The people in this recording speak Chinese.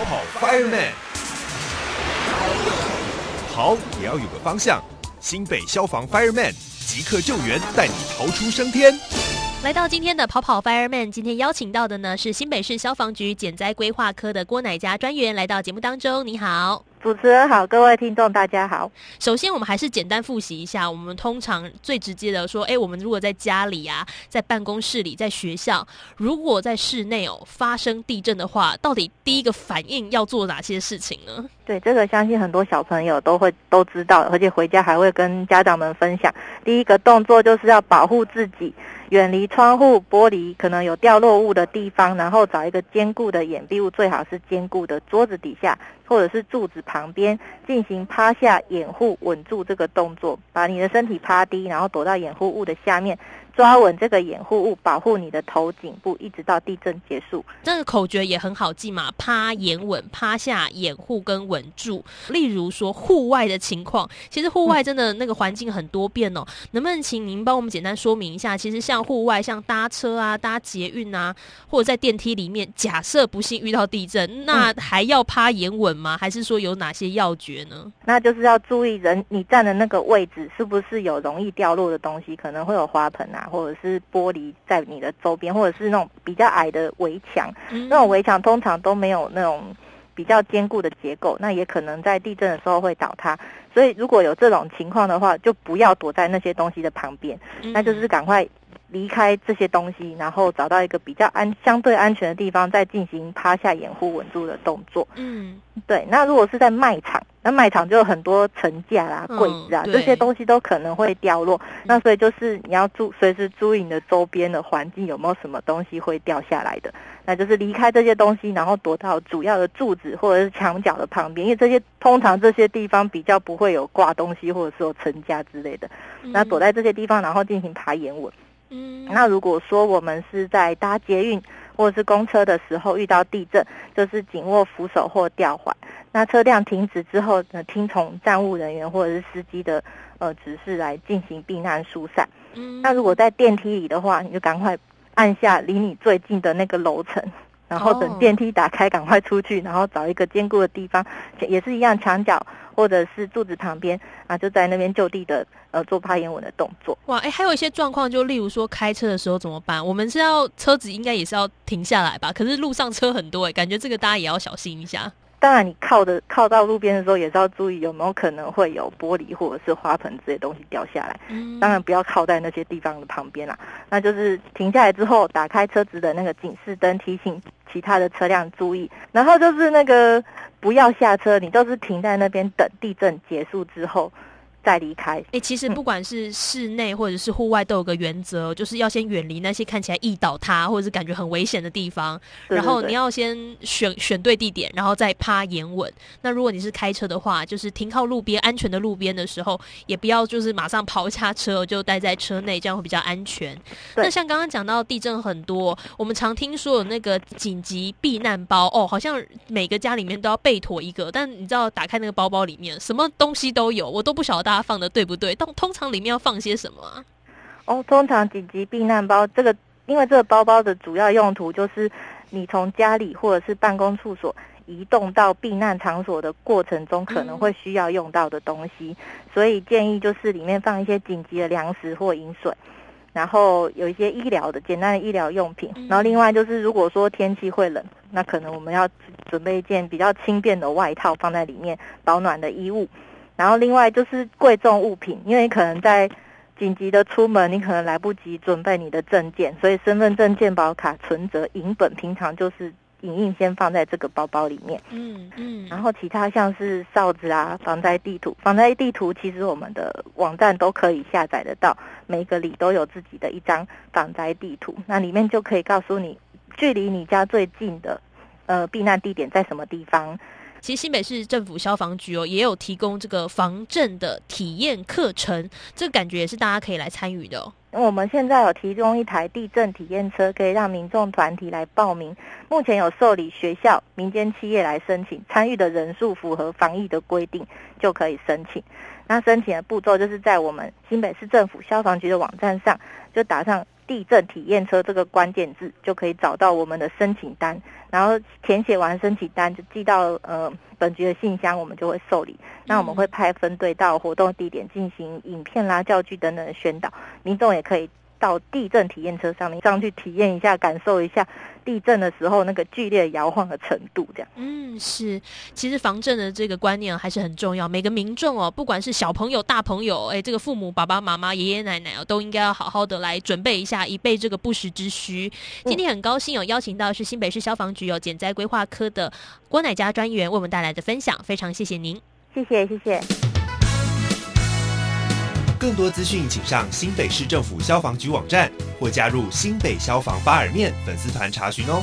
跑跑 Fireman，跑也要有个方向。新北消防 Fireman 即刻救援，带你逃出升天。来到今天的跑跑 Fireman，今天邀请到的呢是新北市消防局减灾规划科的郭乃佳专员来到节目当中。你好。主持人好，各位听众大家好。首先，我们还是简单复习一下。我们通常最直接的说，哎，我们如果在家里啊，在办公室里，在学校，如果在室内哦发生地震的话，到底第一个反应要做哪些事情呢？对，这个相信很多小朋友都会都知道，而且回家还会跟家长们分享。第一个动作就是要保护自己。远离窗户玻璃可能有掉落物的地方，然后找一个坚固的掩蔽物，最好是坚固的桌子底下或者是柱子旁边，进行趴下掩护稳住这个动作，把你的身体趴低，然后躲到掩护物的下面。抓稳这个掩护物，保护你的头颈部，一直到地震结束。这个口诀也很好记嘛，趴、掩、稳、趴下、掩护跟稳住。例如说户外的情况，其实户外真的那个环境很多变哦。能不能请您帮我们简单说明一下？其实像户外，像搭车啊、搭捷运啊，或者在电梯里面，假设不幸遇到地震，那还要趴、掩、稳吗？还是说有哪些要诀呢？那就是要注意人你站的那个位置是不是有容易掉落的东西，可能会有花盆啊。或者是玻璃在你的周边，或者是那种比较矮的围墙，那种围墙通常都没有那种比较坚固的结构，那也可能在地震的时候会倒塌。所以如果有这种情况的话，就不要躲在那些东西的旁边，那就是赶快。离开这些东西，然后找到一个比较安、相对安全的地方，再进行趴下掩护稳住的动作。嗯，对。那如果是在卖场，那卖场就有很多层架啦、柜子啊，这些东西都可能会掉落。那所以就是你要注随时注意你的周边的环境有没有什么东西会掉下来的。那就是离开这些东西，然后躲到主要的柱子或者是墙角的旁边，因为这些通常这些地方比较不会有挂东西或者是有层架之类的。那躲在这些地方，然后进行爬岩稳。嗯，那如果说我们是在搭捷运或者是公车的时候遇到地震，就是紧握扶手或吊环。那车辆停止之后呢，听从站务人员或者是司机的呃指示来进行避难疏散。嗯，那如果在电梯里的话，你就赶快按下离你最近的那个楼层，然后等电梯打开，赶快出去，然后找一个坚固的地方，也是一样墙角。或者是柱子旁边啊，就在那边就地的呃做趴眼稳的动作。哇，哎，还有一些状况，就例如说开车的时候怎么办？我们是要车子应该也是要停下来吧？可是路上车很多，哎，感觉这个大家也要小心一下。当然，你靠的靠到路边的时候，也是要注意有没有可能会有玻璃或者是花盆这些东西掉下来。嗯，当然不要靠在那些地方的旁边啦。那就是停下来之后，打开车子的那个警示灯，提醒其他的车辆注意。然后就是那个不要下车，你都是停在那边等地震结束之后。再离开。哎，其实不管是室内或者是户外，都有个原则，就是要先远离那些看起来易倒塌或者是感觉很危险的地方。然后你要先选选对地点，然后再趴沿稳。那如果你是开车的话，就是停靠路边安全的路边的时候，也不要就是马上跑下车，就待在车内，这样会比较安全。那像刚刚讲到地震很多，我们常听说有那个紧急避难包哦，好像每个家里面都要备妥一个。但你知道打开那个包包里面什么东西都有，我都不晓得。大家放的对不对？通通常里面要放些什么啊？哦，通常紧急避难包这个，因为这个包包的主要用途就是你从家里或者是办公处所移动到避难场所的过程中可能会需要用到的东西，所以建议就是里面放一些紧急的粮食或饮水，然后有一些医疗的简单的医疗用品，然后另外就是如果说天气会冷，那可能我们要准备一件比较轻便的外套放在里面保暖的衣物。然后另外就是贵重物品，因为可能在紧急的出门，你可能来不及准备你的证件，所以身份证、健保卡、存折、银本，平常就是影印先放在这个包包里面。嗯嗯。然后其他像是哨子啊、防灾地图，防灾地图其实我们的网站都可以下载得到，每个里都有自己的一张防灾地图，那里面就可以告诉你距离你家最近的呃避难地点在什么地方。其实新北市政府消防局哦，也有提供这个防震的体验课程，这个感觉也是大家可以来参与的。我们现在有提供一台地震体验车，可以让民众团体来报名。目前有受理学校、民间企业来申请，参与的人数符合防疫的规定就可以申请。那申请的步骤就是在我们新北市政府消防局的网站上，就打上地震体验车这个关键字，就可以找到我们的申请单，然后填写完申请单就寄到呃本局的信箱，我们就会受理。那我们会派分队到活动地点进行影片啦、教具等等的宣导，民众也可以。到地震体验车上面上去体验一下，感受一下地震的时候那个剧烈摇晃的程度，这样。嗯，是，其实防震的这个观念还是很重要。每个民众哦，不管是小朋友、大朋友，哎，这个父母、爸爸妈妈、爷爷奶奶哦，都应该要好好的来准备一下，以备这个不时之需。今天很高兴有邀请到是新北市消防局有减灾规划科的郭乃佳专员为我们带来的分享，非常谢谢您。谢谢，谢谢。更多资讯，请上新北市政府消防局网站或加入新北消防发耳面粉丝团查询哦。